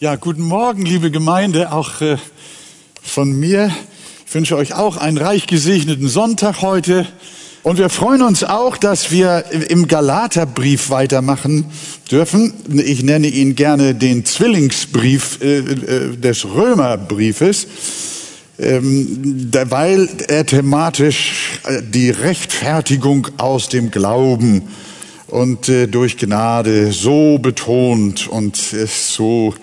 Ja, guten Morgen, liebe Gemeinde, auch äh, von mir. Ich wünsche euch auch einen reich gesegneten Sonntag heute. Und wir freuen uns auch, dass wir im Galaterbrief weitermachen dürfen. Ich nenne ihn gerne den Zwillingsbrief äh, äh, des Römerbriefes, ähm, weil er thematisch äh, die Rechtfertigung aus dem Glauben und äh, durch Gnade so betont und es so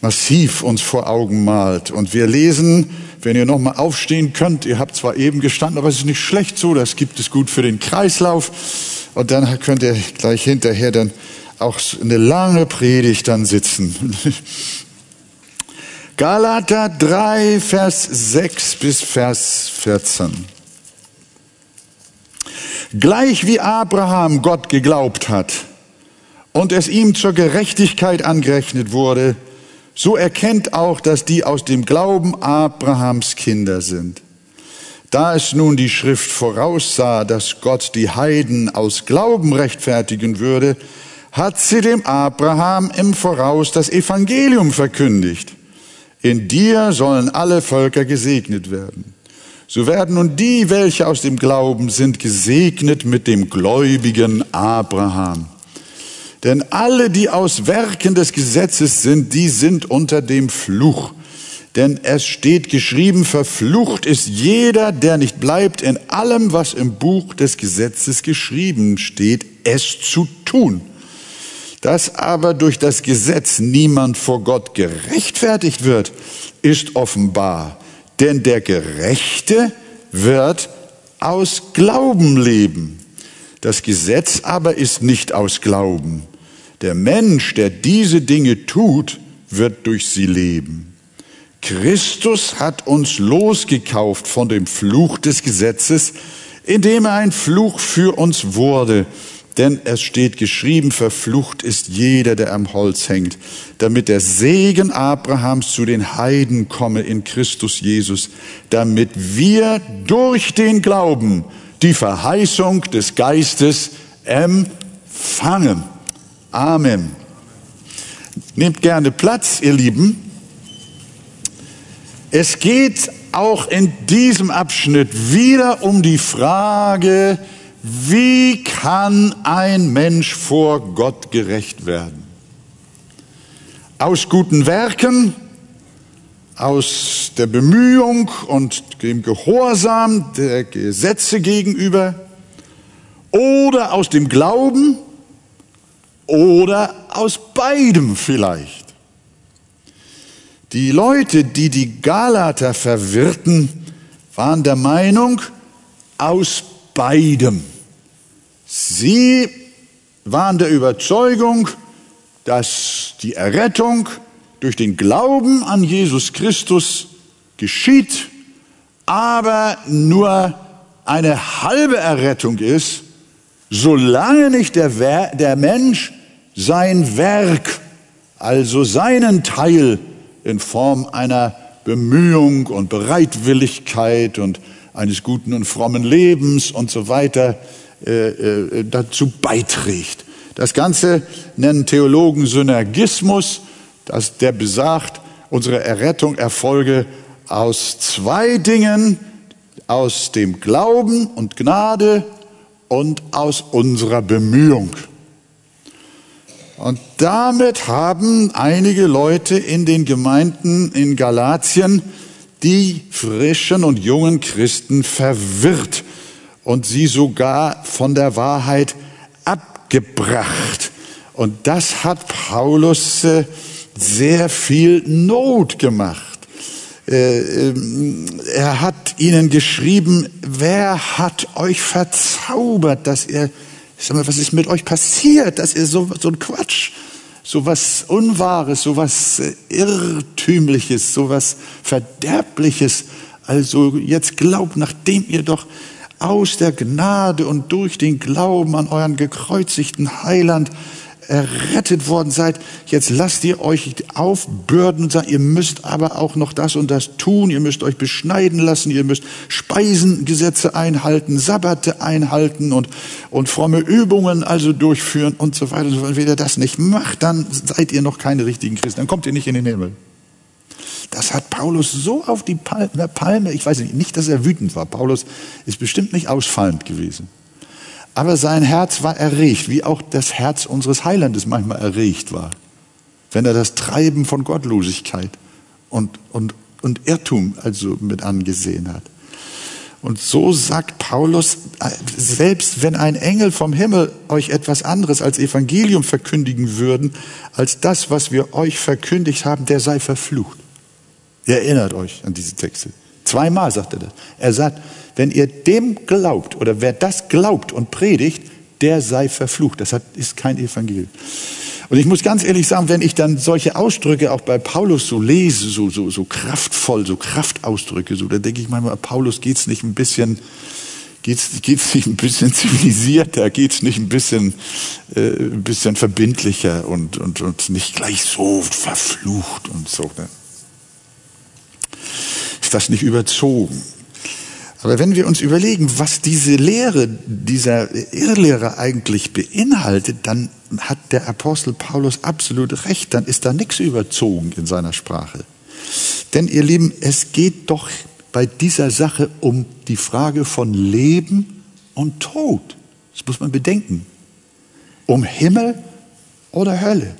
massiv uns vor Augen malt. Und wir lesen, wenn ihr nochmal aufstehen könnt, ihr habt zwar eben gestanden, aber es ist nicht schlecht so, das gibt es gut für den Kreislauf. Und dann könnt ihr gleich hinterher dann auch eine lange Predigt dann sitzen. Galater 3, Vers 6 bis Vers 14. Gleich wie Abraham Gott geglaubt hat und es ihm zur Gerechtigkeit angerechnet wurde, so erkennt auch, dass die aus dem Glauben Abrahams Kinder sind. Da es nun die Schrift voraussah, dass Gott die Heiden aus Glauben rechtfertigen würde, hat sie dem Abraham im Voraus das Evangelium verkündigt. In dir sollen alle Völker gesegnet werden. So werden nun die, welche aus dem Glauben sind, gesegnet mit dem gläubigen Abraham. Denn alle, die aus Werken des Gesetzes sind, die sind unter dem Fluch. Denn es steht geschrieben, verflucht ist jeder, der nicht bleibt in allem, was im Buch des Gesetzes geschrieben steht, es zu tun. Dass aber durch das Gesetz niemand vor Gott gerechtfertigt wird, ist offenbar. Denn der Gerechte wird aus Glauben leben. Das Gesetz aber ist nicht aus Glauben. Der Mensch, der diese Dinge tut, wird durch sie leben. Christus hat uns losgekauft von dem Fluch des Gesetzes, indem er ein Fluch für uns wurde. Denn es steht geschrieben, verflucht ist jeder, der am Holz hängt, damit der Segen Abrahams zu den Heiden komme in Christus Jesus, damit wir durch den Glauben die Verheißung des Geistes empfangen. Amen. Nehmt gerne Platz, ihr Lieben. Es geht auch in diesem Abschnitt wieder um die Frage, wie kann ein Mensch vor Gott gerecht werden? Aus guten Werken, aus der Bemühung und dem Gehorsam der Gesetze gegenüber oder aus dem Glauben oder aus beidem vielleicht. Die Leute, die die Galater verwirrten, waren der Meinung, aus beidem. Sie waren der Überzeugung, dass die Errettung durch den Glauben an Jesus Christus geschieht, aber nur eine halbe Errettung ist, solange nicht der, der Mensch sein Werk, also seinen Teil in Form einer Bemühung und Bereitwilligkeit und eines guten und frommen Lebens und so weiter äh, äh, dazu beiträgt. Das Ganze nennen Theologen Synergismus, dass der besagt, unsere Errettung erfolge aus zwei Dingen, aus dem Glauben und Gnade und aus unserer Bemühung. Und damit haben einige Leute in den Gemeinden in Galatien die frischen und jungen Christen verwirrt und sie sogar von der Wahrheit abgebracht. Und das hat Paulus äh, sehr viel Not gemacht. Äh, ähm, er hat ihnen geschrieben, wer hat euch verzaubert, dass ihr ich sag mal, was ist mit euch passiert, dass ihr so, so ein Quatsch, so was Unwahres, so was äh, Irrtümliches, so was Verderbliches, also jetzt glaubt, nachdem ihr doch aus der Gnade und durch den Glauben an euren gekreuzigten Heiland errettet worden seid, jetzt lasst ihr euch aufbürden und sagt, ihr müsst aber auch noch das und das tun, ihr müsst euch beschneiden lassen, ihr müsst Speisengesetze einhalten, Sabbate einhalten und, und fromme Übungen also durchführen und so weiter. Und wenn ihr das nicht macht, dann seid ihr noch keine richtigen Christen, dann kommt ihr nicht in den Himmel. Das hat Paulus so auf die Palme, ich weiß nicht, nicht, dass er wütend war. Paulus ist bestimmt nicht ausfallend gewesen. Aber sein Herz war erregt, wie auch das Herz unseres Heilandes manchmal erregt war. Wenn er das Treiben von Gottlosigkeit und, und, und Irrtum also mit angesehen hat. Und so sagt Paulus, selbst wenn ein Engel vom Himmel euch etwas anderes als Evangelium verkündigen würden, als das, was wir euch verkündigt haben, der sei verflucht. Ihr erinnert euch an diese Texte. Zweimal sagt er das. Er sagt, wenn ihr dem glaubt oder wer das glaubt und predigt, der sei verflucht. Das ist kein Evangelium. Und ich muss ganz ehrlich sagen, wenn ich dann solche Ausdrücke auch bei Paulus so lese, so, so, so kraftvoll, so Kraftausdrücke, so, dann denke ich manchmal, Paulus geht's nicht ein bisschen, geht's, geht's nicht ein bisschen zivilisierter, geht's nicht ein bisschen, äh, ein bisschen verbindlicher und, und, und nicht gleich so verflucht und so. Ne? Ist das nicht überzogen? Aber wenn wir uns überlegen, was diese Lehre dieser Irrlehrer eigentlich beinhaltet, dann hat der Apostel Paulus absolut recht, dann ist da nichts überzogen in seiner Sprache. Denn ihr Lieben, es geht doch bei dieser Sache um die Frage von Leben und Tod. Das muss man bedenken. Um Himmel oder Hölle.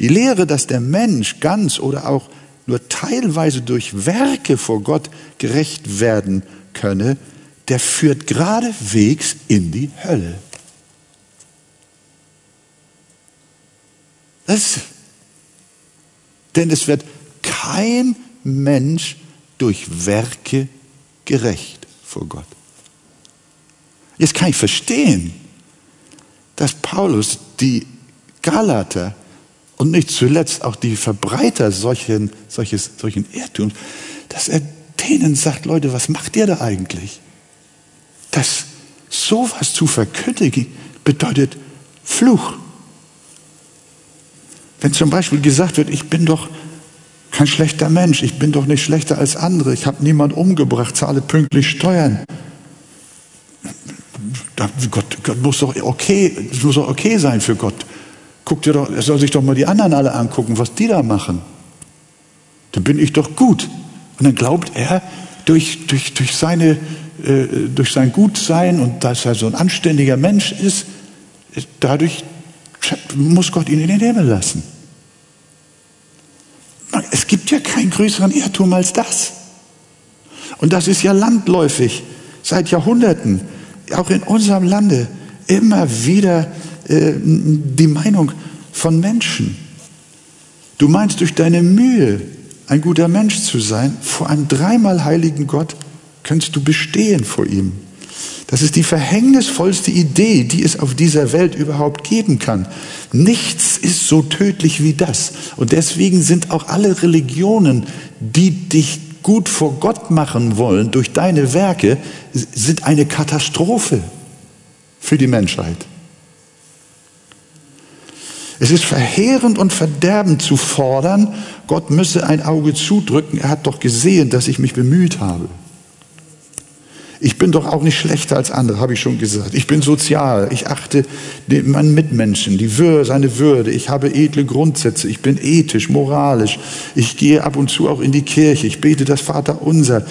Die Lehre, dass der Mensch ganz oder auch nur teilweise durch Werke vor Gott gerecht werden könne, der führt geradewegs in die Hölle. Das, denn es wird kein Mensch durch Werke gerecht vor Gott. Jetzt kann ich verstehen, dass Paulus die Galater und nicht zuletzt auch die Verbreiter solchen, solches, solchen Irrtums, dass er denen sagt, Leute, was macht ihr da eigentlich? Das sowas zu verkündigen bedeutet Fluch. Wenn zum Beispiel gesagt wird, ich bin doch kein schlechter Mensch, ich bin doch nicht schlechter als andere, ich habe niemand umgebracht, zahle pünktlich Steuern. Gott, Gott muss doch okay, muss doch okay sein für Gott. Guckt ihr doch, er soll sich doch mal die anderen alle angucken, was die da machen. Dann bin ich doch gut. Und dann glaubt er, durch, durch, durch, seine, äh, durch sein Gutsein und dass er so ein anständiger Mensch ist, dadurch muss Gott ihn in den Himmel lassen. Es gibt ja keinen größeren Irrtum als das. Und das ist ja landläufig seit Jahrhunderten, auch in unserem Lande, immer wieder äh, die Meinung von Menschen. Du meinst durch deine Mühe, ein guter Mensch zu sein, vor einem dreimal heiligen Gott kannst du bestehen vor ihm. Das ist die verhängnisvollste Idee, die es auf dieser Welt überhaupt geben kann. Nichts ist so tödlich wie das. Und deswegen sind auch alle Religionen, die dich gut vor Gott machen wollen durch deine Werke, sind eine Katastrophe für die Menschheit. Es ist verheerend und verderbend zu fordern, Gott müsse ein Auge zudrücken. Er hat doch gesehen, dass ich mich bemüht habe. Ich bin doch auch nicht schlechter als andere, habe ich schon gesagt. Ich bin sozial. Ich achte meinen Mitmenschen, die Würde, seine Würde. Ich habe edle Grundsätze. Ich bin ethisch, moralisch. Ich gehe ab und zu auch in die Kirche. Ich bete das Vaterunser.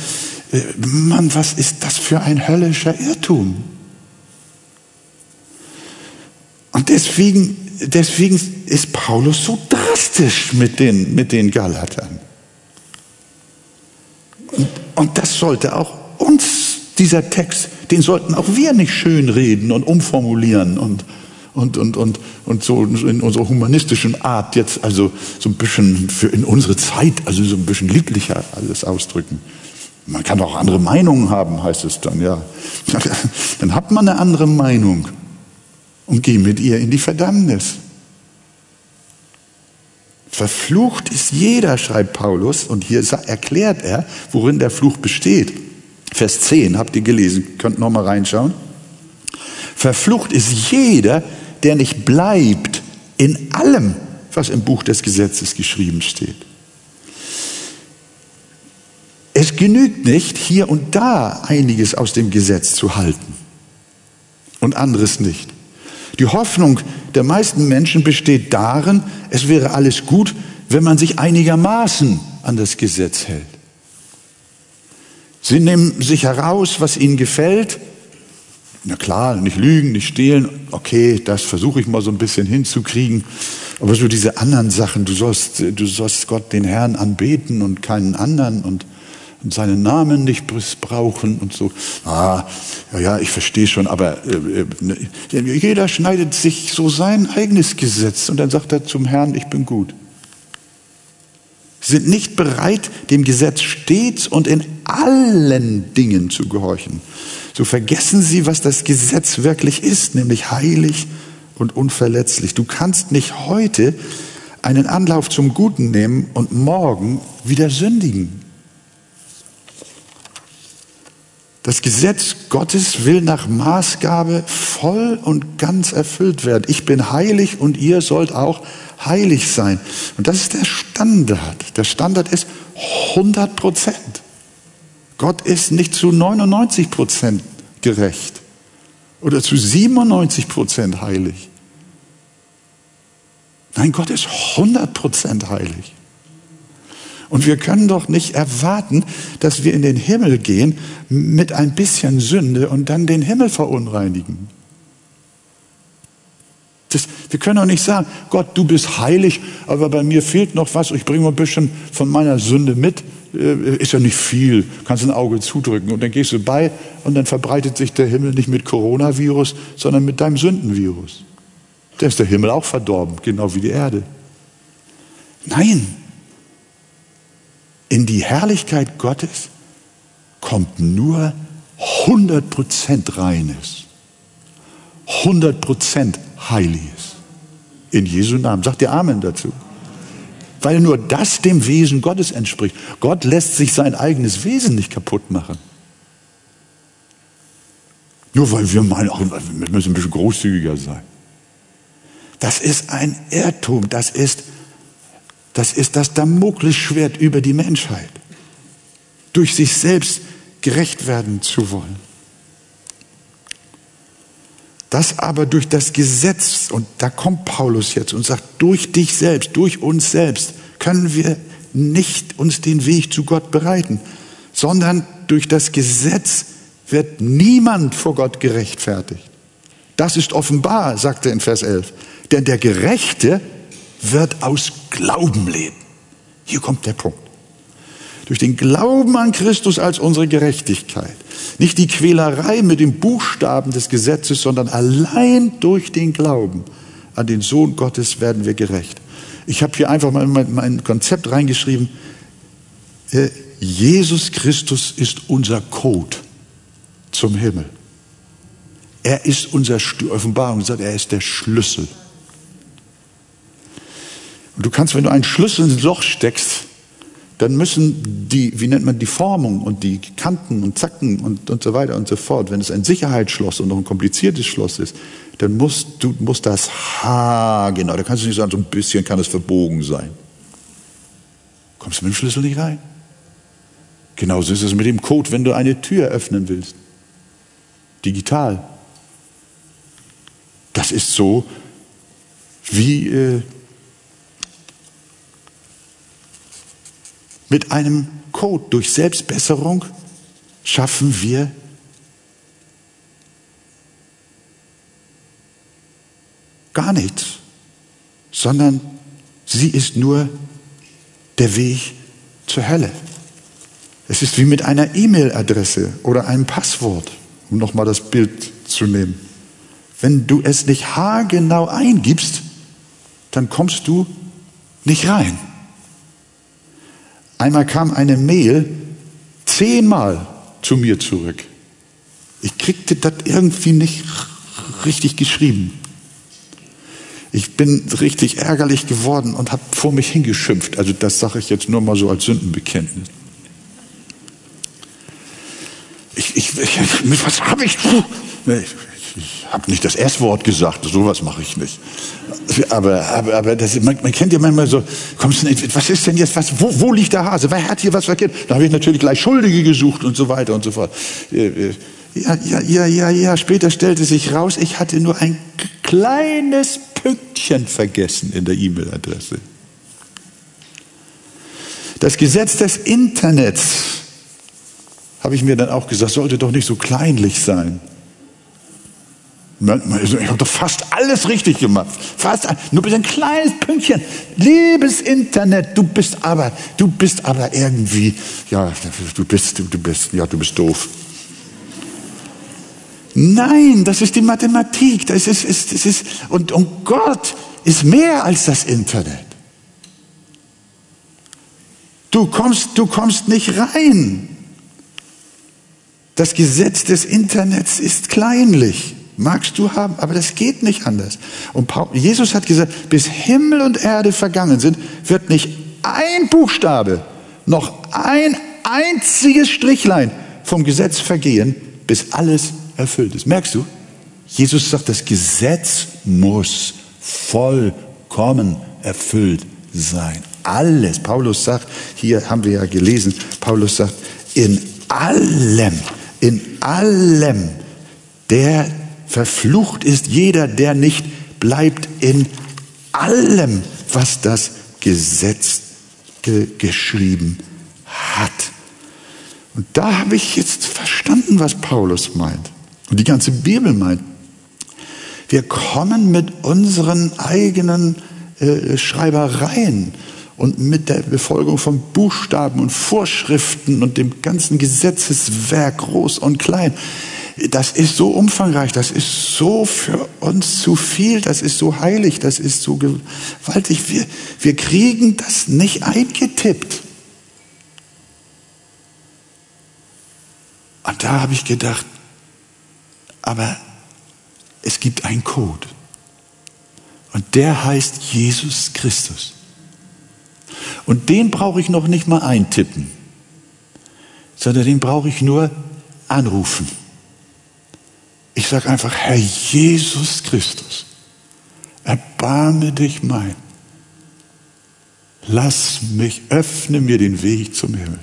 Äh, Mann, was ist das für ein höllischer Irrtum? Und deswegen deswegen ist Paulus so drastisch mit den, mit den Galatern. Und, und das sollte auch uns, dieser Text, den sollten auch wir nicht schönreden und umformulieren und, und, und, und, und so in unserer humanistischen Art jetzt also so ein bisschen für in unsere Zeit, also so ein bisschen liedlicher alles ausdrücken. Man kann auch andere Meinungen haben, heißt es dann, ja. Dann hat man eine andere Meinung und geh mit ihr in die Verdammnis. Verflucht ist jeder, schreibt Paulus, und hier erklärt er, worin der Fluch besteht. Vers 10 habt ihr gelesen, könnt noch mal reinschauen. Verflucht ist jeder, der nicht bleibt In allem, was im Buch des Gesetzes geschrieben steht. Es genügt nicht, hier und da einiges aus dem Gesetz zu halten und anderes nicht. Die Hoffnung der meisten Menschen besteht darin, es wäre alles gut, wenn man sich einigermaßen an das Gesetz hält. Sie nehmen sich heraus, was ihnen gefällt. Na klar, nicht lügen, nicht stehlen. Okay, das versuche ich mal so ein bisschen hinzukriegen. Aber so diese anderen Sachen, du sollst, du sollst Gott, den Herrn anbeten und keinen anderen und und seinen Namen nicht missbrauchen und so. Ah, ja, ja, ich verstehe schon, aber äh, äh, jeder schneidet sich so sein eigenes Gesetz und dann sagt er zum Herrn, ich bin gut. Sie sind nicht bereit, dem Gesetz stets und in allen Dingen zu gehorchen. So vergessen sie, was das Gesetz wirklich ist, nämlich heilig und unverletzlich. Du kannst nicht heute einen Anlauf zum Guten nehmen und morgen wieder sündigen. Das Gesetz Gottes will nach Maßgabe voll und ganz erfüllt werden. Ich bin heilig und ihr sollt auch heilig sein. Und das ist der Standard. Der Standard ist 100 Prozent. Gott ist nicht zu 99 Prozent gerecht oder zu 97 Prozent heilig. Nein, Gott ist 100 Prozent heilig. Und wir können doch nicht erwarten, dass wir in den Himmel gehen mit ein bisschen Sünde und dann den Himmel verunreinigen. Das, wir können doch nicht sagen, Gott, du bist heilig, aber bei mir fehlt noch was, ich bringe ein bisschen von meiner Sünde mit. Äh, ist ja nicht viel, kannst ein Auge zudrücken und dann gehst du bei und dann verbreitet sich der Himmel nicht mit Coronavirus, sondern mit deinem Sündenvirus. Da ist der Himmel auch verdorben, genau wie die Erde. Nein, in die Herrlichkeit Gottes kommt nur 100% Reines, 100% Heiliges. In Jesu Namen. Sagt ihr Amen dazu? Weil nur das dem Wesen Gottes entspricht. Gott lässt sich sein eigenes Wesen nicht kaputt machen. Nur weil wir meinen, ach, wir müssen ein bisschen großzügiger sein. Das ist ein Irrtum. Das ist das ist das Damoklesschwert über die Menschheit. Durch sich selbst gerecht werden zu wollen. Das aber durch das Gesetz, und da kommt Paulus jetzt und sagt, durch dich selbst, durch uns selbst können wir nicht uns den Weg zu Gott bereiten, sondern durch das Gesetz wird niemand vor Gott gerechtfertigt. Das ist offenbar, sagt er in Vers 11. Denn der Gerechte wird aus Glauben leben. Hier kommt der Punkt. Durch den Glauben an Christus als unsere Gerechtigkeit. Nicht die Quälerei mit dem Buchstaben des Gesetzes, sondern allein durch den Glauben an den Sohn Gottes werden wir gerecht. Ich habe hier einfach mal mein Konzept reingeschrieben. Äh, Jesus Christus ist unser Code zum Himmel. Er ist unser Offenbarung, sagt, er ist der Schlüssel. Und du kannst, wenn du einen Schlüssel ins Loch steckst, dann müssen die, wie nennt man die Formung und die Kanten und Zacken und, und so weiter und so fort, wenn es ein Sicherheitsschloss und noch ein kompliziertes Schloss ist, dann musst du musst das H, genau, da kannst du nicht sagen, so ein bisschen kann es verbogen sein. Kommst du mit dem Schlüssel nicht rein? Genauso ist es mit dem Code, wenn du eine Tür öffnen willst. Digital. Das ist so wie äh, Mit einem Code durch Selbstbesserung schaffen wir gar nichts, sondern sie ist nur der Weg zur Hölle. Es ist wie mit einer E-Mail-Adresse oder einem Passwort, um nochmal das Bild zu nehmen. Wenn du es nicht haargenau eingibst, dann kommst du nicht rein. Einmal kam eine Mail zehnmal zu mir zurück. Ich kriegte das irgendwie nicht richtig geschrieben. Ich bin richtig ärgerlich geworden und habe vor mich hingeschimpft. Also das sage ich jetzt nur mal so als Sündenbekenntnis. Ich, ich, ich was habe ich? Ich habe nicht das S-Wort gesagt, sowas mache ich nicht. Aber, aber, aber das, man, man, kennt ja manchmal so, kommst du, was ist denn jetzt, was, wo, wo liegt der Hase? Wer hat hier was verkehrt? Da habe ich natürlich gleich Schuldige gesucht und so weiter und so fort. Äh, äh, ja, ja, ja, ja, ja. Später stellte sich raus, ich hatte nur ein kleines Pünktchen vergessen in der E-Mail-Adresse. Das Gesetz des Internets, habe ich mir dann auch gesagt, sollte doch nicht so kleinlich sein. Ich habe doch fast alles richtig gemacht. Fast, nur ein kleines Pünktchen. Liebes Internet, du bist aber, du bist aber irgendwie, ja, du bist, du bist, ja, du bist doof. Nein, das ist die Mathematik. Das ist, ist, das ist, und, und Gott ist mehr als das Internet. Du kommst, du kommst nicht rein. Das Gesetz des Internets ist kleinlich. Magst du haben, aber das geht nicht anders. Und Jesus hat gesagt, bis Himmel und Erde vergangen sind, wird nicht ein Buchstabe, noch ein einziges Strichlein vom Gesetz vergehen, bis alles erfüllt ist. Merkst du? Jesus sagt, das Gesetz muss vollkommen erfüllt sein. Alles. Paulus sagt, hier haben wir ja gelesen, Paulus sagt, in allem, in allem, der verflucht ist jeder, der nicht bleibt in allem, was das Gesetz ge geschrieben hat. Und da habe ich jetzt verstanden, was Paulus meint und die ganze Bibel meint. Wir kommen mit unseren eigenen äh, Schreibereien und mit der Befolgung von Buchstaben und Vorschriften und dem ganzen Gesetzeswerk, groß und klein. Das ist so umfangreich, das ist so für uns zu viel, das ist so heilig, das ist so gewaltig. Wir, wir kriegen das nicht eingetippt. Und da habe ich gedacht, aber es gibt einen Code. Und der heißt Jesus Christus. Und den brauche ich noch nicht mal eintippen, sondern den brauche ich nur anrufen. Ich sage einfach, Herr Jesus Christus, erbarme dich mein. Lass mich, öffne mir den Weg zum Himmel.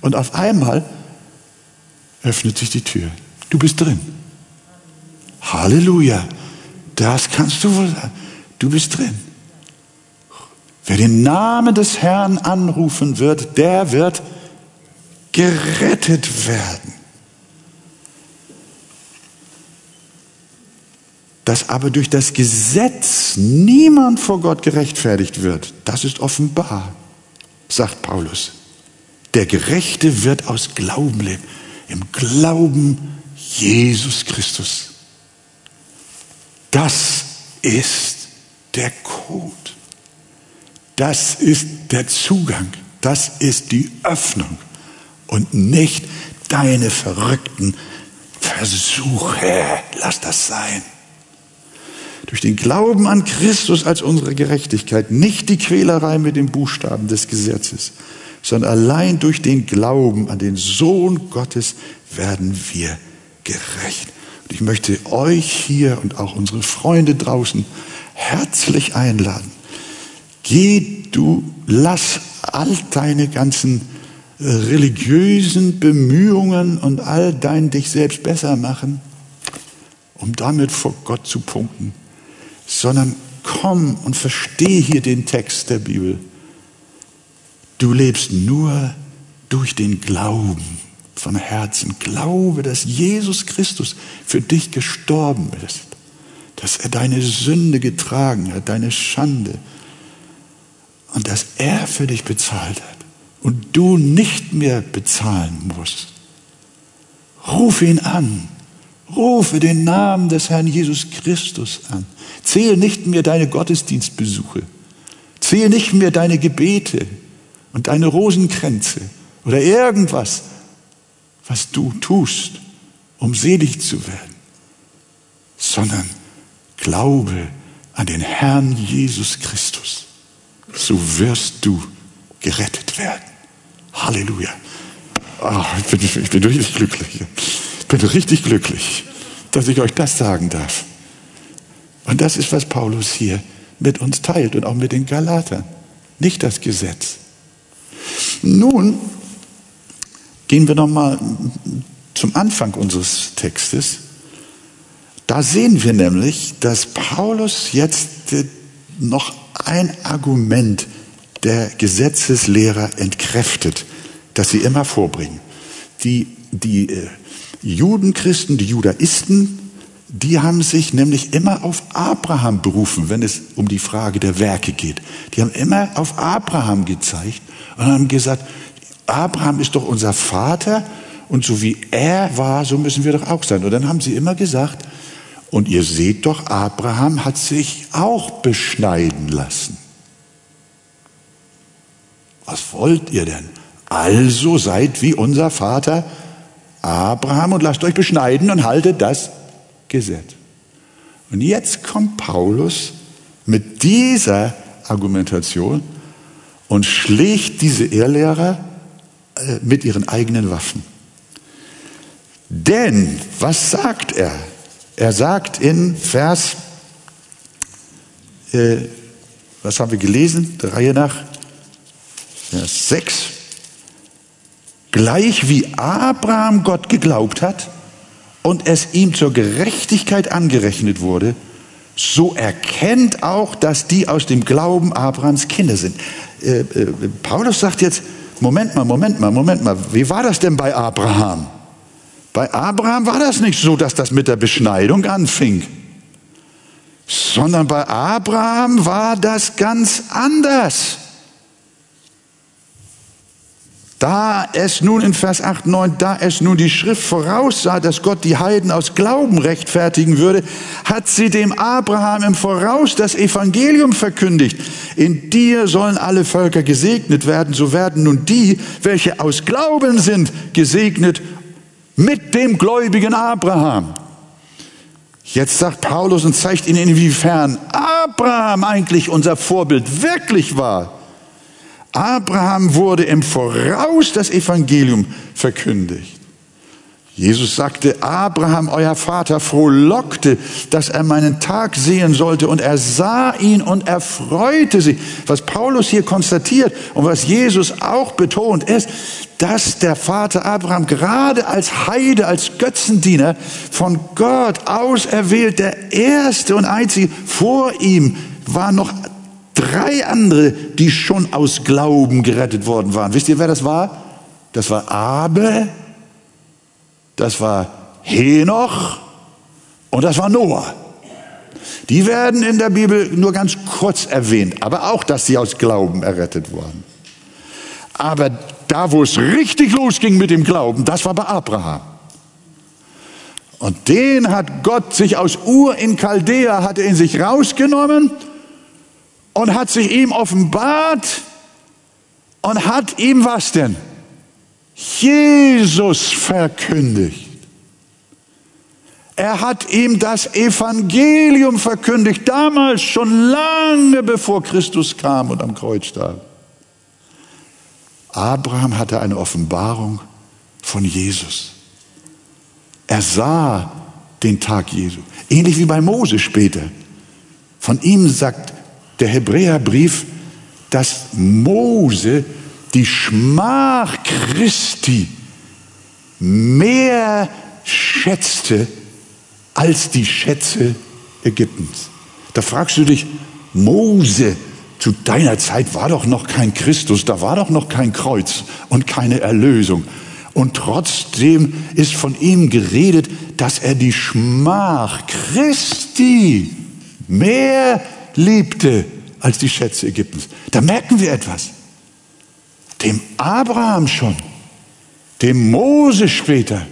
Und auf einmal öffnet sich die Tür. Du bist drin. Halleluja. Das kannst du wohl sagen. Du bist drin. Wer den Namen des Herrn anrufen wird, der wird gerettet werden. Dass aber durch das Gesetz niemand vor Gott gerechtfertigt wird, das ist offenbar, sagt Paulus. Der Gerechte wird aus Glauben leben. Im Glauben Jesus Christus. Das ist der Code. Das ist der Zugang. Das ist die Öffnung. Und nicht deine verrückten Versuche. Lass das sein. Durch den Glauben an Christus als unsere Gerechtigkeit, nicht die Quälerei mit den Buchstaben des Gesetzes, sondern allein durch den Glauben an den Sohn Gottes werden wir gerecht. Und ich möchte euch hier und auch unsere Freunde draußen herzlich einladen. Geh du, lass all deine ganzen äh, religiösen Bemühungen und all dein dich selbst besser machen, um damit vor Gott zu punkten, sondern komm und versteh hier den Text der Bibel. Du lebst nur durch den Glauben von Herzen glaube, dass Jesus Christus für dich gestorben ist, dass er deine Sünde getragen hat, deine Schande und dass er für dich bezahlt hat und du nicht mehr bezahlen musst. Rufe ihn an. Rufe den Namen des Herrn Jesus Christus an. Zähle nicht mehr deine Gottesdienstbesuche. Zähle nicht mehr deine Gebete und deine Rosenkränze oder irgendwas, was du tust, um selig zu werden, sondern glaube an den Herrn Jesus Christus. So wirst du gerettet werden. Halleluja. Oh, ich, bin, ich bin richtig glücklich. Ich bin richtig glücklich. dass ich euch das sagen darf. Und das ist, was Paulus hier mit uns teilt und auch mit den Galatern. Nicht das Gesetz. Nun gehen wir noch mal zum Anfang unseres Textes. Da sehen wir nämlich, dass Paulus jetzt äh, noch ein Argument der Gesetzeslehrer entkräftet, das sie immer vorbringen. Die, die äh, Judenchristen, die Judaisten, die haben sich nämlich immer auf Abraham berufen, wenn es um die Frage der Werke geht. Die haben immer auf Abraham gezeigt und haben gesagt, Abraham ist doch unser Vater und so wie er war, so müssen wir doch auch sein. Und dann haben sie immer gesagt, und ihr seht doch, Abraham hat sich auch beschneiden lassen. Was wollt ihr denn? Also seid wie unser Vater Abraham und lasst euch beschneiden und haltet das Gesetz. Und jetzt kommt Paulus mit dieser Argumentation und schlägt diese Irrlehrer äh, mit ihren eigenen Waffen. Denn, was sagt er? Er sagt in Vers, äh, was haben wir gelesen? Der Reihe nach, Vers 6. Gleich wie Abraham Gott geglaubt hat und es ihm zur Gerechtigkeit angerechnet wurde, so erkennt auch, dass die aus dem Glauben Abrahams Kinder sind. Äh, äh, Paulus sagt jetzt, Moment mal, Moment mal, Moment mal, wie war das denn bei Abraham? Bei Abraham war das nicht so, dass das mit der Beschneidung anfing, sondern bei Abraham war das ganz anders. Da es nun in Vers 8, 9, da es nun die Schrift voraussah, dass Gott die Heiden aus Glauben rechtfertigen würde, hat sie dem Abraham im Voraus das Evangelium verkündigt. In dir sollen alle Völker gesegnet werden, so werden nun die, welche aus Glauben sind, gesegnet mit dem gläubigen Abraham. Jetzt sagt Paulus und zeigt ihnen, inwiefern Abraham eigentlich unser Vorbild wirklich war. Abraham wurde im Voraus das Evangelium verkündigt. Jesus sagte, Abraham, euer Vater, frohlockte, dass er meinen Tag sehen sollte und er sah ihn und er freute sich. Was Paulus hier konstatiert und was Jesus auch betont ist, dass der Vater Abraham gerade als Heide, als Götzendiener von Gott auserwählt, der erste und einzige vor ihm war noch drei andere, die schon aus Glauben gerettet worden waren. Wisst ihr, wer das war? Das war Abel, das war Henoch und das war Noah. Die werden in der Bibel nur ganz kurz erwähnt, aber auch, dass sie aus Glauben errettet wurden. Aber da, wo es richtig losging mit dem Glauben, das war bei Abraham. Und den hat Gott sich aus Ur in Chaldea, hat er in sich rausgenommen und hat sich ihm offenbart und hat ihm was denn? Jesus verkündigt. Er hat ihm das Evangelium verkündigt, damals schon lange bevor Christus kam und am Kreuz starb. Abraham hatte eine Offenbarung von Jesus. Er sah den Tag Jesu, ähnlich wie bei Mose später. Von ihm sagt der Hebräerbrief, dass Mose die Schmach Christi mehr schätzte als die Schätze Ägyptens. Da fragst du dich, Mose, zu deiner Zeit war doch noch kein Christus, da war doch noch kein Kreuz und keine Erlösung. Und trotzdem ist von ihm geredet, dass er die Schmach Christi mehr liebte als die Schätze Ägyptens. Da merken wir etwas. Dem Abraham schon, dem Mose später,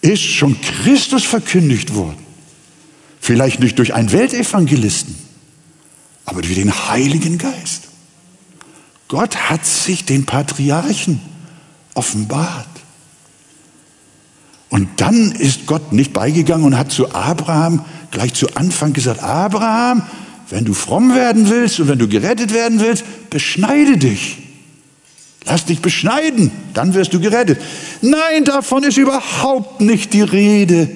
ist schon Christus verkündigt worden. Vielleicht nicht durch einen Weltevangelisten, aber durch den Heiligen Geist. Gott hat sich den Patriarchen offenbart. Und dann ist Gott nicht beigegangen und hat zu Abraham gleich zu Anfang gesagt, Abraham, wenn du fromm werden willst und wenn du gerettet werden willst, beschneide dich. Lass dich beschneiden, dann wirst du gerettet. Nein, davon ist überhaupt nicht die Rede.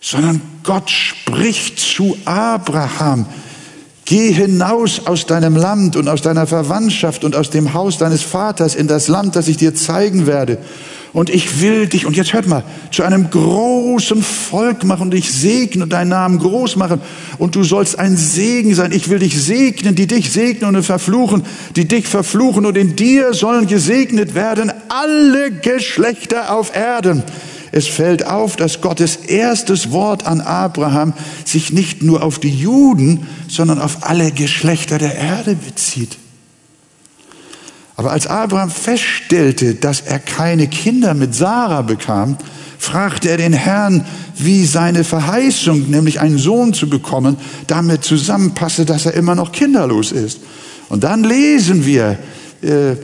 sondern Gott spricht zu Abraham. Geh hinaus aus deinem Land und aus deiner Verwandtschaft und aus dem Haus deines Vaters in das Land, das ich dir zeigen werde. Und ich will dich, und jetzt hört mal, zu einem großen Volk machen und dich segnen und deinen Namen groß machen. Und du sollst ein Segen sein. Ich will dich segnen, die dich segnen und verfluchen, die dich verfluchen. Und in dir sollen gesegnet werden alle Geschlechter auf Erden. Es fällt auf, dass Gottes erstes Wort an Abraham sich nicht nur auf die Juden, sondern auf alle Geschlechter der Erde bezieht. Aber als Abraham feststellte, dass er keine Kinder mit Sarah bekam, fragte er den Herrn, wie seine Verheißung, nämlich einen Sohn zu bekommen, damit zusammenpasse, dass er immer noch kinderlos ist. Und dann lesen wir äh,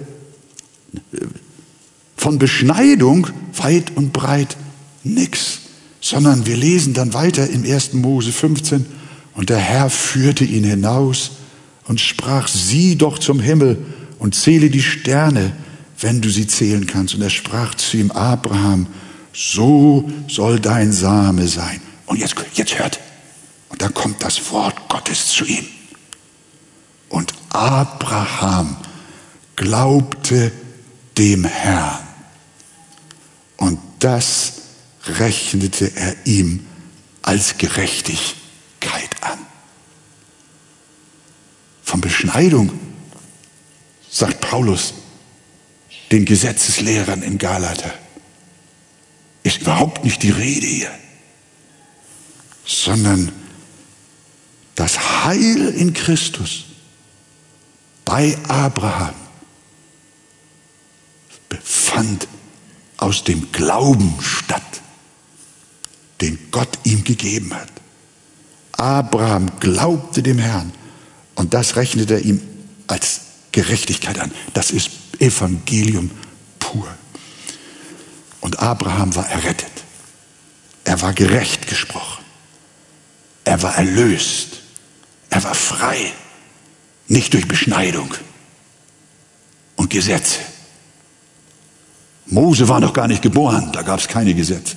von Beschneidung weit und breit nichts, sondern wir lesen dann weiter im 1. Mose 15, und der Herr führte ihn hinaus und sprach, sieh doch zum Himmel und zähle die Sterne, wenn du sie zählen kannst. Und er sprach zu ihm, Abraham, so soll dein Same sein. Und jetzt, jetzt hört. Und da kommt das Wort Gottes zu ihm. Und Abraham glaubte dem Herrn. Und das rechnete er ihm als Gerechtigkeit an. Von Beschneidung sagt Paulus den Gesetzeslehrern in Galater, ist überhaupt nicht die Rede hier, sondern das Heil in Christus bei Abraham befand aus dem Glauben statt, den Gott ihm gegeben hat. Abraham glaubte dem Herrn und das rechnete er ihm als Gerechtigkeit an. Das ist Evangelium pur. Und Abraham war errettet. Er war gerecht gesprochen. Er war erlöst. Er war frei. Nicht durch Beschneidung und Gesetze. Mose war noch gar nicht geboren, da gab es keine Gesetze.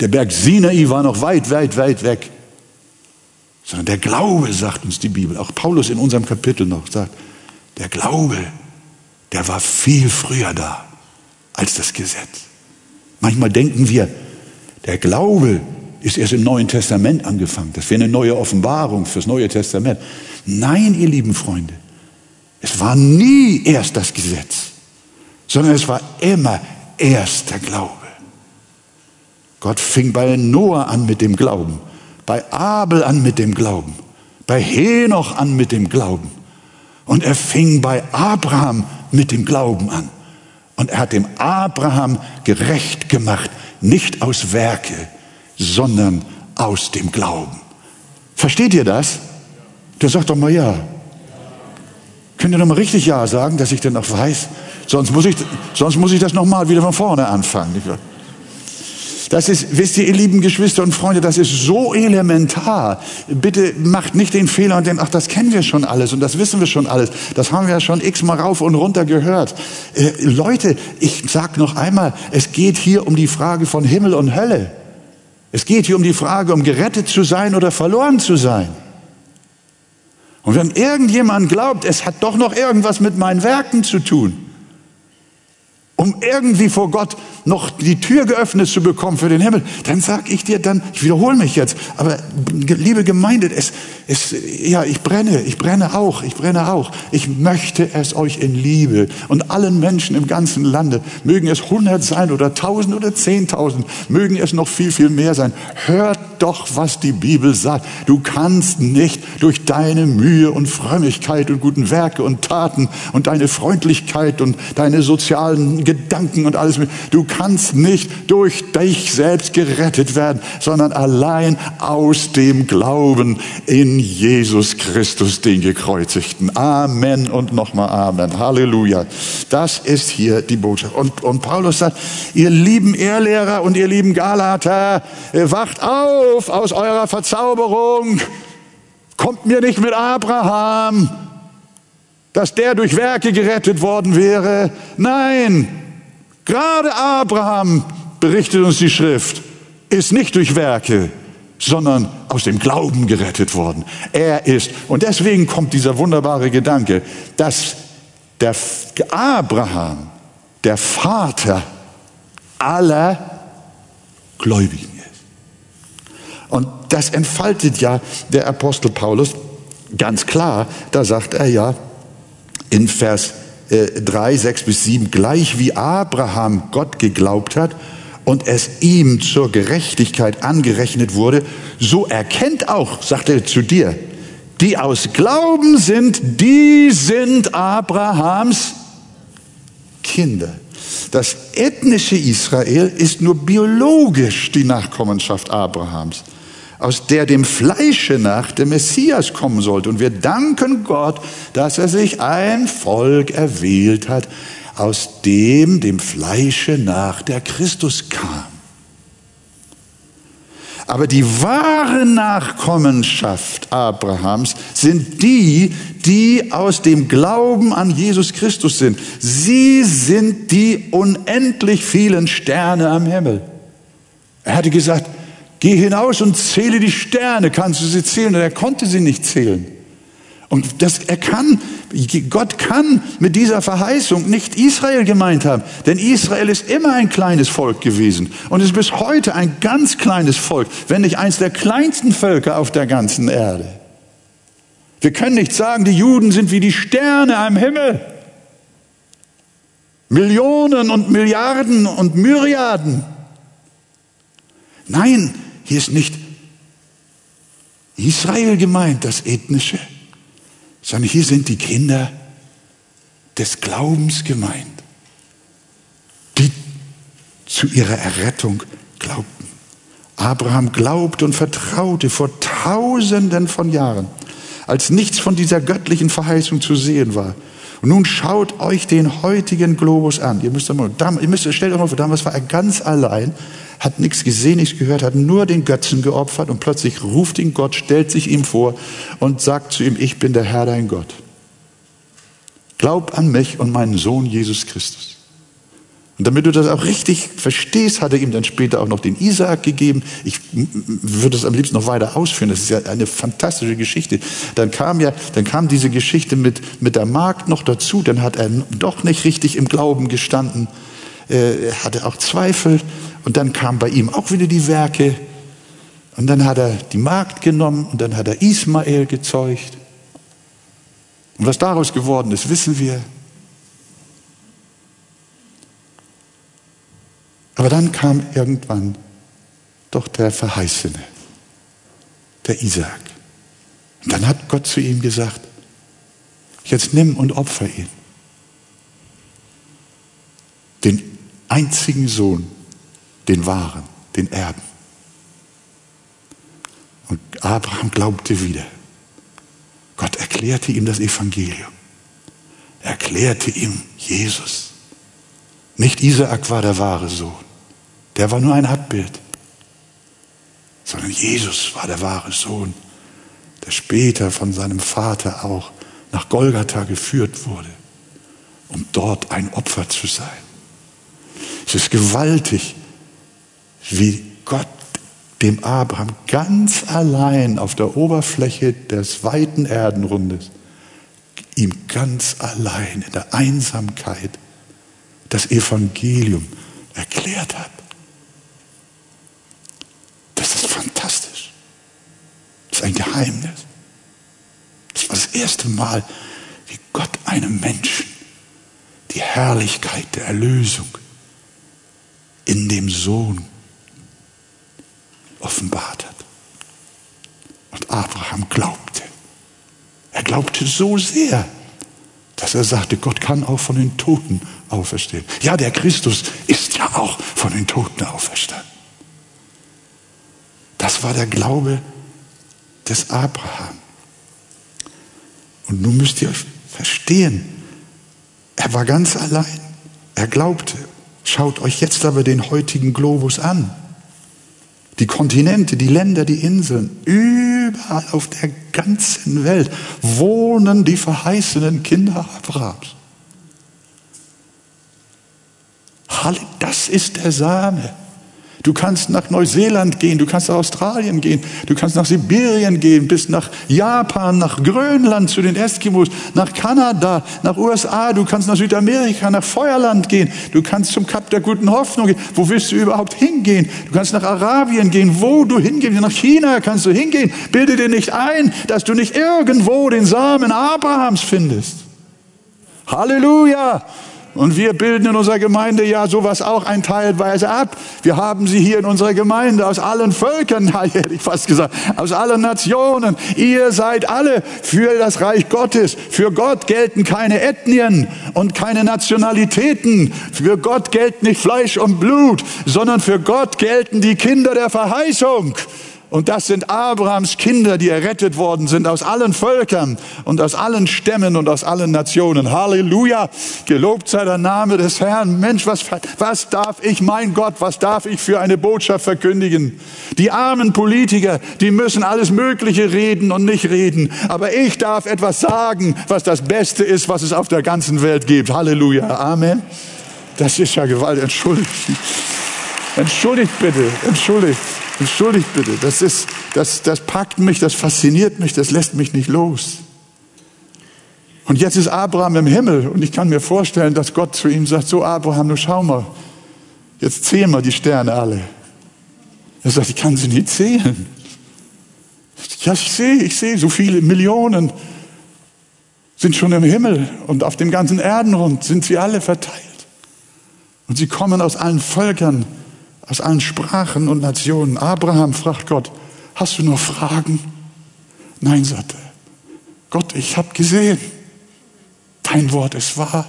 Der Berg Sinai war noch weit, weit, weit weg. Sondern der Glaube, sagt uns die Bibel, auch Paulus in unserem Kapitel noch sagt, der Glaube, der war viel früher da als das Gesetz. Manchmal denken wir, der Glaube ist erst im Neuen Testament angefangen. Das wäre eine neue Offenbarung fürs Neue Testament. Nein, ihr lieben Freunde, es war nie erst das Gesetz, sondern es war immer erst der Glaube. Gott fing bei Noah an mit dem Glauben, bei Abel an mit dem Glauben, bei Henoch an mit dem Glauben. Und er fing bei Abraham mit dem Glauben an. Und er hat dem Abraham gerecht gemacht, nicht aus Werke, sondern aus dem Glauben. Versteht ihr das? Der sagt doch mal ja. Könnt ihr doch mal richtig ja sagen, dass ich denn noch weiß? Sonst muss ich, sonst muss ich das nochmal wieder von vorne anfangen. Das ist, wisst ihr, ihr lieben Geschwister und Freunde, das ist so elementar. Bitte macht nicht den Fehler und denkt, ach, das kennen wir schon alles und das wissen wir schon alles. Das haben wir ja schon x-mal rauf und runter gehört. Äh, Leute, ich sag noch einmal, es geht hier um die Frage von Himmel und Hölle. Es geht hier um die Frage, um gerettet zu sein oder verloren zu sein. Und wenn irgendjemand glaubt, es hat doch noch irgendwas mit meinen Werken zu tun, um irgendwie vor Gott noch die Tür geöffnet zu bekommen für den Himmel, dann sag ich dir dann, ich wiederhole mich jetzt, aber liebe Gemeinde, es, es, ja, ich brenne, ich brenne auch, ich brenne auch. Ich möchte es euch in Liebe und allen Menschen im ganzen Lande, mögen es hundert sein oder tausend oder zehntausend, mögen es noch viel, viel mehr sein. Hört doch, was die Bibel sagt. Du kannst nicht durch deine Mühe und Frömmigkeit und guten Werke und Taten und deine Freundlichkeit und deine sozialen Gedanken und alles, du kannst nicht durch dich selbst gerettet werden, sondern allein aus dem Glauben in Jesus Christus, den Gekreuzigten. Amen und nochmal Amen. Halleluja. Das ist hier die Botschaft. Und, und Paulus sagt, ihr lieben Ehrlehrer und ihr lieben Galater, wacht auf aus eurer Verzauberung. Kommt mir nicht mit Abraham, dass der durch Werke gerettet worden wäre. Nein, Gerade Abraham, berichtet uns die Schrift, ist nicht durch Werke, sondern aus dem Glauben gerettet worden. Er ist, und deswegen kommt dieser wunderbare Gedanke, dass der Abraham der Vater aller Gläubigen ist. Und das entfaltet ja der Apostel Paulus ganz klar. Da sagt er ja in Vers äh, 3, 6 bis 7, gleich wie Abraham Gott geglaubt hat und es ihm zur Gerechtigkeit angerechnet wurde, so erkennt auch, sagt er zu dir, die aus Glauben sind, die sind Abrahams Kinder. Das ethnische Israel ist nur biologisch die Nachkommenschaft Abrahams, aus der dem Fleische nach der Messias kommen sollte. Und wir danken Gott, dass er sich ein Volk erwählt hat, aus dem dem Fleische nach der Christus kam. Aber die wahre Nachkommenschaft Abrahams sind die, die aus dem Glauben an Jesus Christus sind. Sie sind die unendlich vielen Sterne am Himmel. Er hatte gesagt, geh hinaus und zähle die Sterne, kannst du sie zählen? Und er konnte sie nicht zählen. Und das, er kann, Gott kann mit dieser Verheißung nicht Israel gemeint haben, denn Israel ist immer ein kleines Volk gewesen und ist bis heute ein ganz kleines Volk, wenn nicht eins der kleinsten Völker auf der ganzen Erde. Wir können nicht sagen, die Juden sind wie die Sterne am Himmel. Millionen und Milliarden und Myriaden. Nein, hier ist nicht Israel gemeint, das ethnische sondern hier sind die Kinder des Glaubens gemeint, die zu ihrer Errettung glaubten. Abraham glaubte und vertraute vor tausenden von Jahren, als nichts von dieser göttlichen Verheißung zu sehen war. Und nun schaut euch den heutigen Globus an. Ihr müsst, ihr müsst stellt euch mal vor, damals war er ganz allein hat nichts gesehen, nichts gehört, hat nur den Götzen geopfert und plötzlich ruft ihn Gott, stellt sich ihm vor und sagt zu ihm, ich bin der Herr dein Gott. Glaub an mich und meinen Sohn Jesus Christus. Und damit du das auch richtig verstehst, hat er ihm dann später auch noch den Isaak gegeben. Ich würde es am liebsten noch weiter ausführen. Das ist ja eine fantastische Geschichte. Dann kam ja, dann kam diese Geschichte mit, mit der Magd noch dazu. Dann hat er doch nicht richtig im Glauben gestanden. Äh, er hatte auch Zweifel. Und dann kamen bei ihm auch wieder die Werke. Und dann hat er die Magd genommen und dann hat er Ismael gezeugt. Und was daraus geworden ist, wissen wir. Aber dann kam irgendwann doch der Verheißene, der Isaak. Und dann hat Gott zu ihm gesagt, jetzt nimm und opfer ihn. Den einzigen Sohn, den wahren, den Erben. Und Abraham glaubte wieder. Gott erklärte ihm das Evangelium. Er erklärte ihm Jesus. Nicht Isaak war der wahre Sohn. Der war nur ein Abbild. Sondern Jesus war der wahre Sohn, der später von seinem Vater auch nach Golgatha geführt wurde, um dort ein Opfer zu sein. Es ist gewaltig, wie Gott dem Abraham ganz allein auf der Oberfläche des weiten Erdenrundes, ihm ganz allein in der Einsamkeit das Evangelium erklärt hat. Das ist fantastisch. Das ist ein Geheimnis. Das war das erste Mal, wie Gott einem Menschen die Herrlichkeit der Erlösung in dem Sohn offenbart hat. Und Abraham glaubte. Er glaubte so sehr, dass er sagte, Gott kann auch von den Toten auferstehen. Ja, der Christus ist ja auch von den Toten auferstanden. Das war der Glaube des Abraham. Und nun müsst ihr verstehen, er war ganz allein. Er glaubte. Schaut euch jetzt aber den heutigen Globus an die Kontinente, die Länder, die Inseln, überall auf der ganzen Welt wohnen die verheißenen Kinder Abrahams. Das ist der Same. Du kannst nach Neuseeland gehen, du kannst nach Australien gehen, du kannst nach Sibirien gehen, bis nach Japan, nach Grönland zu den Eskimos, nach Kanada, nach USA, du kannst nach Südamerika, nach Feuerland gehen, du kannst zum Kap der guten Hoffnung gehen. Wo willst du überhaupt hingehen? Du kannst nach Arabien gehen, wo du hingehen, nach China kannst du hingehen. Bilde dir nicht ein, dass du nicht irgendwo den Samen Abrahams findest. Halleluja! Und wir bilden in unserer Gemeinde ja sowas auch ein teilweise ab. Wir haben sie hier in unserer Gemeinde aus allen Völkern, hätte ich fast gesagt, aus allen Nationen. Ihr seid alle für das Reich Gottes. Für Gott gelten keine Ethnien und keine Nationalitäten. Für Gott gelten nicht Fleisch und Blut, sondern für Gott gelten die Kinder der Verheißung. Und das sind Abrahams Kinder, die errettet worden sind aus allen Völkern und aus allen Stämmen und aus allen Nationen. Halleluja! Gelobt sei der Name des Herrn. Mensch, was, was darf ich, mein Gott, was darf ich für eine Botschaft verkündigen? Die armen Politiker, die müssen alles Mögliche reden und nicht reden. Aber ich darf etwas sagen, was das Beste ist, was es auf der ganzen Welt gibt. Halleluja! Amen. Das ist ja Gewalt. Entschuldigt. Entschuldigt bitte. Entschuldigt. Entschuldigt bitte, das, ist, das, das packt mich, das fasziniert mich, das lässt mich nicht los. Und jetzt ist Abraham im Himmel und ich kann mir vorstellen, dass Gott zu ihm sagt, so Abraham, nur schau mal, jetzt zähl mal die Sterne alle. Er sagt, ich kann sie nicht zählen. Ja, ich sehe, ich sehe, so viele Millionen sind schon im Himmel und auf dem ganzen Erdenrund sind sie alle verteilt. Und sie kommen aus allen Völkern, aus allen Sprachen und Nationen. Abraham fragt Gott, hast du noch Fragen? Nein, sagte er. Gott, ich habe gesehen, dein Wort ist wahr,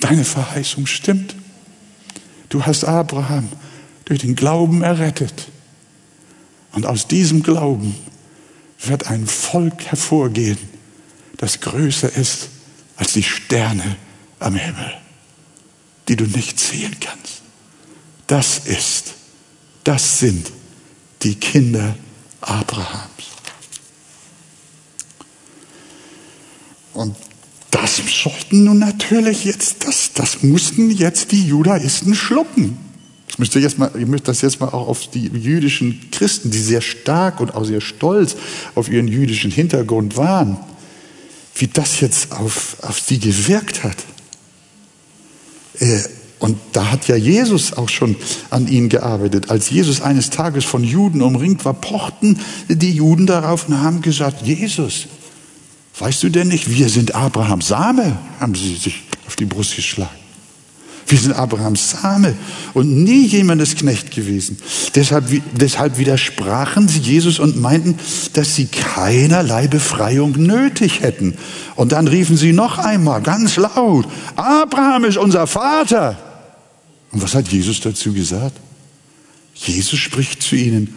deine Verheißung stimmt. Du hast Abraham durch den Glauben errettet. Und aus diesem Glauben wird ein Volk hervorgehen, das größer ist als die Sterne am Himmel, die du nicht sehen kannst. Das ist, das sind die Kinder Abrahams. Und das sollten nun natürlich jetzt, das, das mussten jetzt die Judaisten schlucken. Ich möchte, jetzt mal, ich möchte das jetzt mal auch auf die jüdischen Christen, die sehr stark und auch sehr stolz auf ihren jüdischen Hintergrund waren, wie das jetzt auf, auf sie gewirkt hat. Äh, und da hat ja Jesus auch schon an ihnen gearbeitet. Als Jesus eines Tages von Juden umringt war, pochten die Juden darauf und haben gesagt, Jesus, weißt du denn nicht, wir sind Abrahams Same, haben sie sich auf die Brust geschlagen. Wir sind Abrahams Same und nie jemandes Knecht gewesen. Deshalb, deshalb widersprachen sie Jesus und meinten, dass sie keinerlei Befreiung nötig hätten. Und dann riefen sie noch einmal ganz laut, Abraham ist unser Vater. Und was hat Jesus dazu gesagt? Jesus spricht zu ihnen,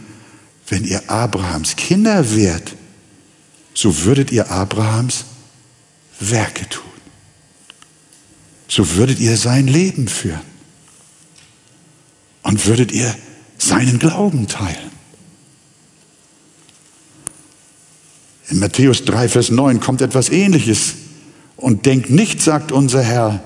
wenn ihr Abrahams Kinder wärt, so würdet ihr Abrahams Werke tun. So würdet ihr sein Leben führen. Und würdet ihr seinen Glauben teilen. In Matthäus 3, Vers 9 kommt etwas Ähnliches. Und denkt nicht, sagt unser Herr,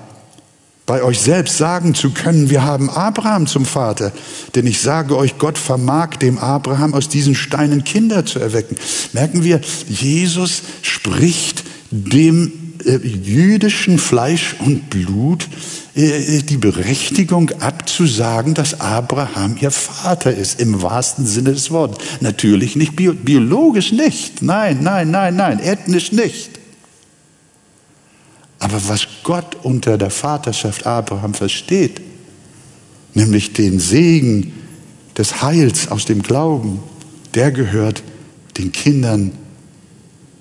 bei euch selbst sagen zu können, wir haben Abraham zum Vater. Denn ich sage euch, Gott vermag dem Abraham aus diesen Steinen Kinder zu erwecken. Merken wir, Jesus spricht dem jüdischen Fleisch und Blut äh, die Berechtigung abzusagen, dass Abraham ihr Vater ist, im wahrsten Sinne des Wortes. Natürlich nicht biologisch nicht. Nein, nein, nein, nein, ethnisch nicht. Aber was Gott unter der Vaterschaft Abraham versteht, nämlich den Segen des Heils aus dem Glauben, der gehört den Kindern,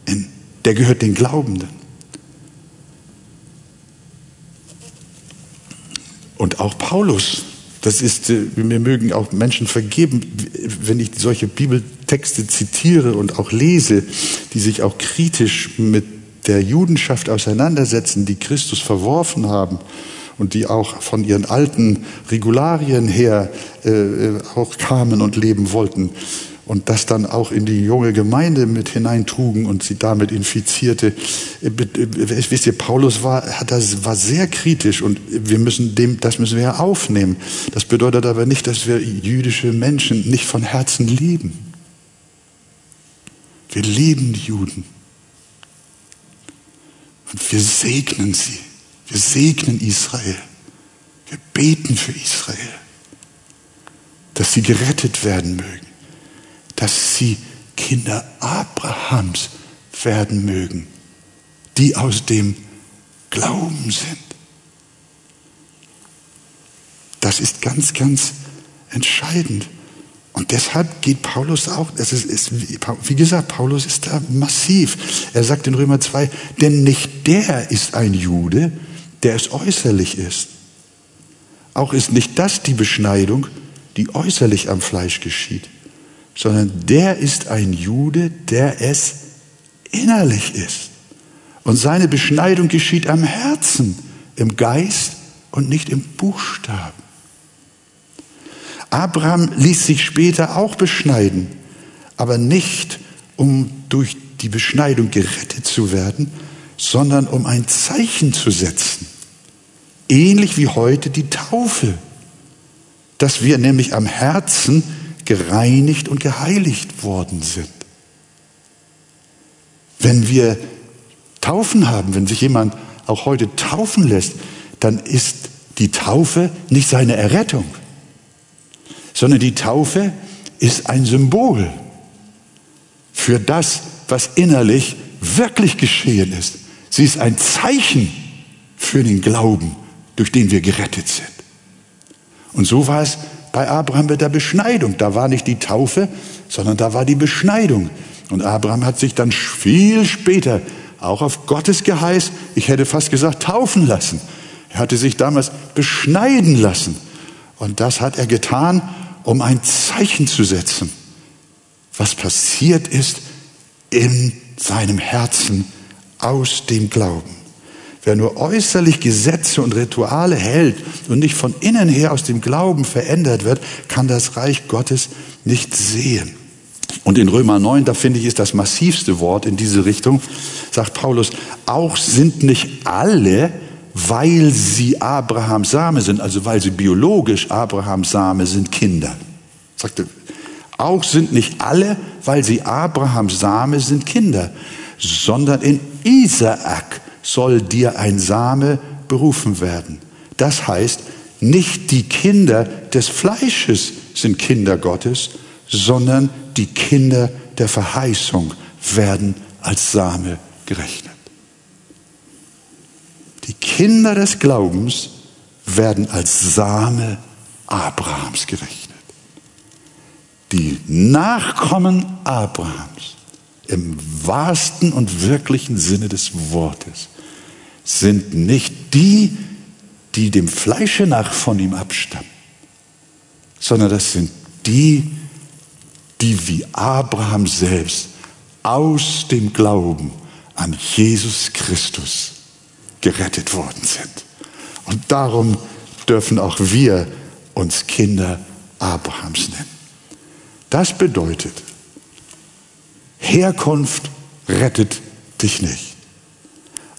in, der gehört den Glaubenden. Und auch Paulus, das ist, äh, mir mögen auch Menschen vergeben, wenn ich solche Bibeltexte zitiere und auch lese, die sich auch kritisch mit der Judenschaft auseinandersetzen, die Christus verworfen haben und die auch von ihren alten Regularien her äh, auch kamen und leben wollten. Und das dann auch in die junge Gemeinde mit hineintrugen und sie damit infizierte. Äh, äh, wisst ihr, Paulus war, hat das, war sehr kritisch und wir müssen dem, das müssen wir ja aufnehmen. Das bedeutet aber nicht, dass wir jüdische Menschen nicht von Herzen lieben. Wir lieben die Juden. Und wir segnen sie. Wir segnen Israel. Wir beten für Israel, dass sie gerettet werden mögen, dass sie Kinder Abrahams werden mögen, die aus dem Glauben sind. Das ist ganz, ganz entscheidend. Und deshalb geht Paulus auch, es ist, ist, wie gesagt, Paulus ist da massiv. Er sagt in Römer 2, denn nicht der ist ein Jude, der es äußerlich ist. Auch ist nicht das die Beschneidung, die äußerlich am Fleisch geschieht, sondern der ist ein Jude, der es innerlich ist. Und seine Beschneidung geschieht am Herzen, im Geist und nicht im Buchstaben. Abraham ließ sich später auch beschneiden, aber nicht um durch die Beschneidung gerettet zu werden, sondern um ein Zeichen zu setzen. Ähnlich wie heute die Taufe, dass wir nämlich am Herzen gereinigt und geheiligt worden sind. Wenn wir Taufen haben, wenn sich jemand auch heute taufen lässt, dann ist die Taufe nicht seine Errettung sondern die Taufe ist ein Symbol für das, was innerlich wirklich geschehen ist. Sie ist ein Zeichen für den Glauben, durch den wir gerettet sind. Und so war es bei Abraham mit der Beschneidung. Da war nicht die Taufe, sondern da war die Beschneidung. Und Abraham hat sich dann viel später auch auf Gottes Geheiß, ich hätte fast gesagt, taufen lassen. Er hatte sich damals beschneiden lassen. Und das hat er getan, um ein Zeichen zu setzen, was passiert ist in seinem Herzen aus dem Glauben. Wer nur äußerlich Gesetze und Rituale hält und nicht von innen her aus dem Glauben verändert wird, kann das Reich Gottes nicht sehen. Und in Römer 9, da finde ich, ist das massivste Wort in diese Richtung, sagt Paulus, auch sind nicht alle, weil sie Abrahams Same sind, also weil sie biologisch Abrahams Same sind, Kinder. Sagte, auch sind nicht alle, weil sie Abrahams Same sind, Kinder, sondern in Isaak soll dir ein Same berufen werden. Das heißt, nicht die Kinder des Fleisches sind Kinder Gottes, sondern die Kinder der Verheißung werden als Same gerechnet. Die Kinder des Glaubens werden als Same Abrahams gerechnet. Die Nachkommen Abrahams im wahrsten und wirklichen Sinne des Wortes sind nicht die, die dem Fleische nach von ihm abstammen, sondern das sind die, die wie Abraham selbst aus dem Glauben an Jesus Christus gerettet worden sind. Und darum dürfen auch wir uns Kinder Abrahams nennen. Das bedeutet, Herkunft rettet dich nicht.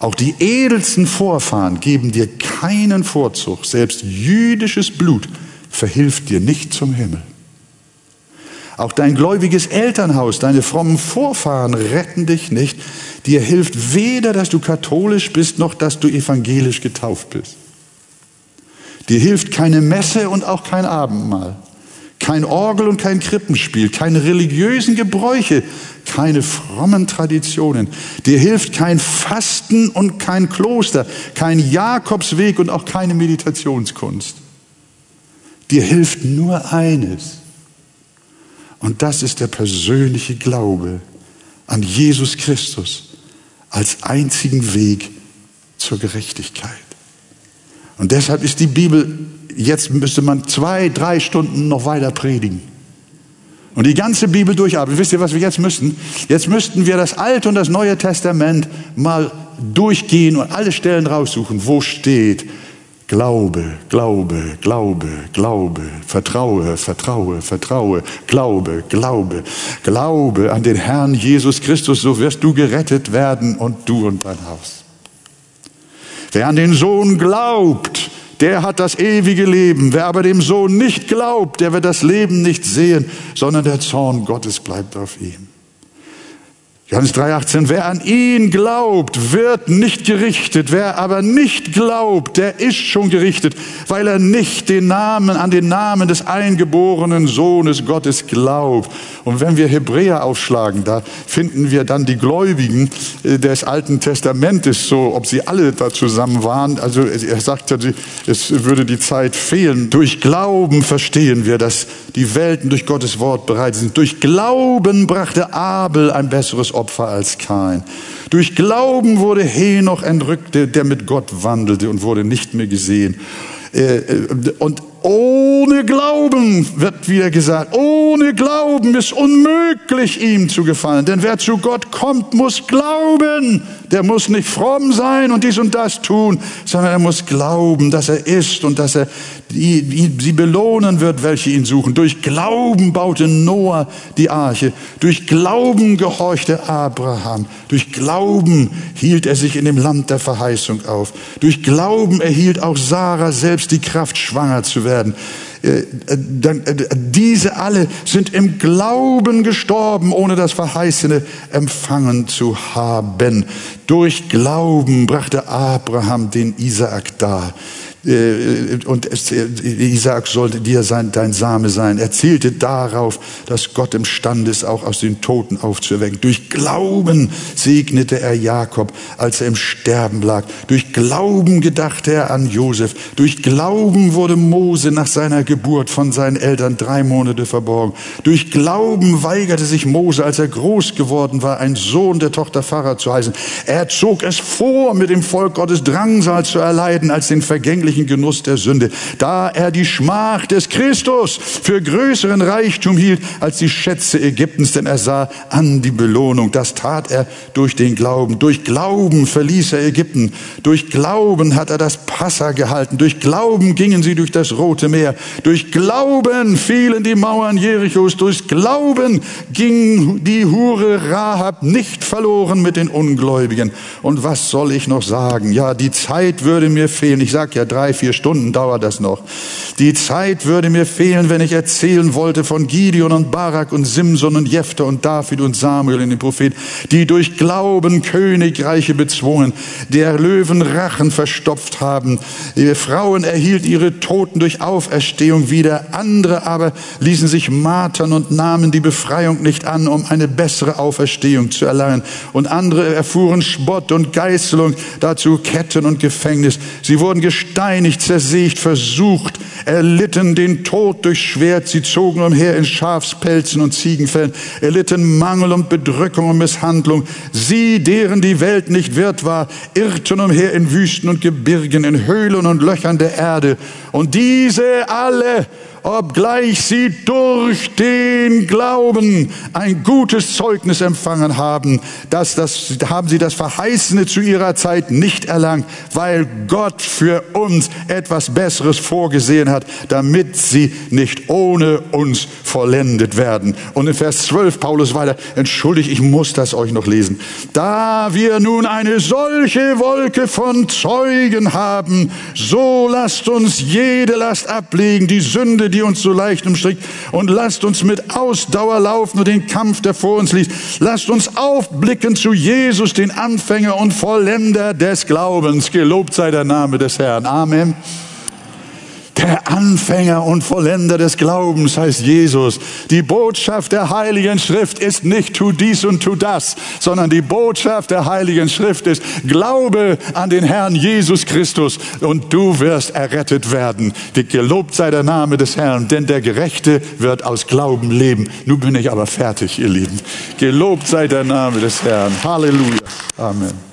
Auch die edelsten Vorfahren geben dir keinen Vorzug. Selbst jüdisches Blut verhilft dir nicht zum Himmel. Auch dein gläubiges Elternhaus, deine frommen Vorfahren retten dich nicht. Dir hilft weder, dass du katholisch bist, noch dass du evangelisch getauft bist. Dir hilft keine Messe und auch kein Abendmahl. Kein Orgel und kein Krippenspiel, keine religiösen Gebräuche, keine frommen Traditionen. Dir hilft kein Fasten und kein Kloster, kein Jakobsweg und auch keine Meditationskunst. Dir hilft nur eines, und das ist der persönliche Glaube an Jesus Christus als einzigen Weg zur Gerechtigkeit. Und deshalb ist die Bibel, jetzt müsste man zwei, drei Stunden noch weiter predigen. Und die ganze Bibel durcharbeiten. Wisst ihr, was wir jetzt müssten? Jetzt müssten wir das Alte und das Neue Testament mal durchgehen und alle Stellen raussuchen, wo steht, Glaube, Glaube, Glaube, Glaube, Vertraue, Vertraue, Vertraue, Glaube, Glaube, Glaube an den Herrn Jesus Christus, so wirst du gerettet werden und du und dein Haus. Wer an den Sohn glaubt, der hat das ewige Leben. Wer aber dem Sohn nicht glaubt, der wird das Leben nicht sehen, sondern der Zorn Gottes bleibt auf ihm. Johannes 3,18, wer an ihn glaubt, wird nicht gerichtet. Wer aber nicht glaubt, der ist schon gerichtet, weil er nicht den Namen, an den Namen des eingeborenen Sohnes Gottes glaubt. Und wenn wir Hebräer aufschlagen, da finden wir dann die Gläubigen äh, des Alten Testamentes, so, ob sie alle da zusammen waren. Also er sagte, es würde die Zeit fehlen. Durch Glauben verstehen wir, dass die Welten durch Gottes Wort bereit sind. Durch Glauben brachte Abel ein besseres Opfer als Kain. Durch Glauben wurde Henoch entrückt, der mit Gott wandelte und wurde nicht mehr gesehen. Äh, äh, und ohne Glauben wird wieder gesagt, ohne Glauben ist unmöglich ihm zu gefallen. Denn wer zu Gott kommt, muss glauben. Der muss nicht fromm sein und dies und das tun, sondern er muss glauben, dass er ist und dass er die, sie belohnen wird, welche ihn suchen. Durch Glauben baute Noah die Arche. Durch Glauben gehorchte Abraham. Durch Glauben hielt er sich in dem Land der Verheißung auf. Durch Glauben erhielt auch Sarah selbst die Kraft, schwanger zu werden werden. Äh, äh, diese alle sind im Glauben gestorben, ohne das Verheißene empfangen zu haben. Durch Glauben brachte Abraham den Isaak dar. Äh, und Isaac sollte dir sein, dein Same sein. Er zielte darauf, dass Gott imstande ist, auch aus den Toten aufzuwecken. Durch Glauben segnete er Jakob, als er im Sterben lag. Durch Glauben gedachte er an Josef. Durch Glauben wurde Mose nach seiner Geburt von seinen Eltern drei Monate verborgen. Durch Glauben weigerte sich Mose, als er groß geworden war, ein Sohn der Tochter Pharao zu heißen. Er zog es vor, mit dem Volk Gottes Drangsal zu erleiden, als den vergänglichen vergänglichen Genuss der Sünde, da er die Schmach des Christus für größeren Reichtum hielt als die Schätze Ägyptens, denn er sah an die Belohnung. Das tat er durch den Glauben. Durch Glauben verließ er Ägypten. Durch Glauben hat er das Passa gehalten. Durch Glauben gingen sie durch das Rote Meer. Durch Glauben fielen die Mauern Jerichos. Durch Glauben ging die Hure Rahab nicht verloren mit den Ungläubigen. Und was soll ich noch sagen? Ja, die Zeit würde mir fehlen. Ich sag ja drei drei, vier Stunden dauert das noch. Die Zeit würde mir fehlen, wenn ich erzählen wollte von Gideon und Barak und Simson und Jephthah und David und Samuel in den Prophet, die durch Glauben Königreiche bezwungen, der Löwen Rachen verstopft haben. Die Frauen erhielten ihre Toten durch Auferstehung wieder, andere aber ließen sich martern und nahmen die Befreiung nicht an, um eine bessere Auferstehung zu erlangen. Und andere erfuhren Spott und Geißelung, dazu Ketten und Gefängnis. Sie wurden gesteinigt gesteinigt, zersägt, versucht, erlitten den Tod durch Schwert, sie zogen umher in Schafspelzen und Ziegenfällen, erlitten Mangel und Bedrückung und Misshandlung. Sie, deren die Welt nicht wert war, irrten umher in Wüsten und Gebirgen, in Höhlen und Löchern der Erde. Und diese alle obgleich sie durch den Glauben ein gutes Zeugnis empfangen haben, dass das, haben sie das Verheißene zu ihrer Zeit nicht erlangt, weil Gott für uns etwas Besseres vorgesehen hat, damit sie nicht ohne uns vollendet werden. Und in Vers 12 Paulus weiter, entschuldigt, ich muss das euch noch lesen. Da wir nun eine solche Wolke von Zeugen haben, so lasst uns jede Last ablegen, die Sünde, die uns so leicht umstrickt. Und lasst uns mit Ausdauer laufen und den Kampf, der vor uns liegt. Lasst uns aufblicken zu Jesus, den Anfänger und Vollender des Glaubens. Gelobt sei der Name des Herrn. Amen. Der Anfänger und Vollender des Glaubens heißt Jesus. Die Botschaft der Heiligen Schrift ist nicht tu dies und tu das, sondern die Botschaft der Heiligen Schrift ist Glaube an den Herrn Jesus Christus und du wirst errettet werden. Gelobt sei der Name des Herrn, denn der Gerechte wird aus Glauben leben. Nun bin ich aber fertig, ihr Lieben. Gelobt sei der Name des Herrn. Halleluja. Amen.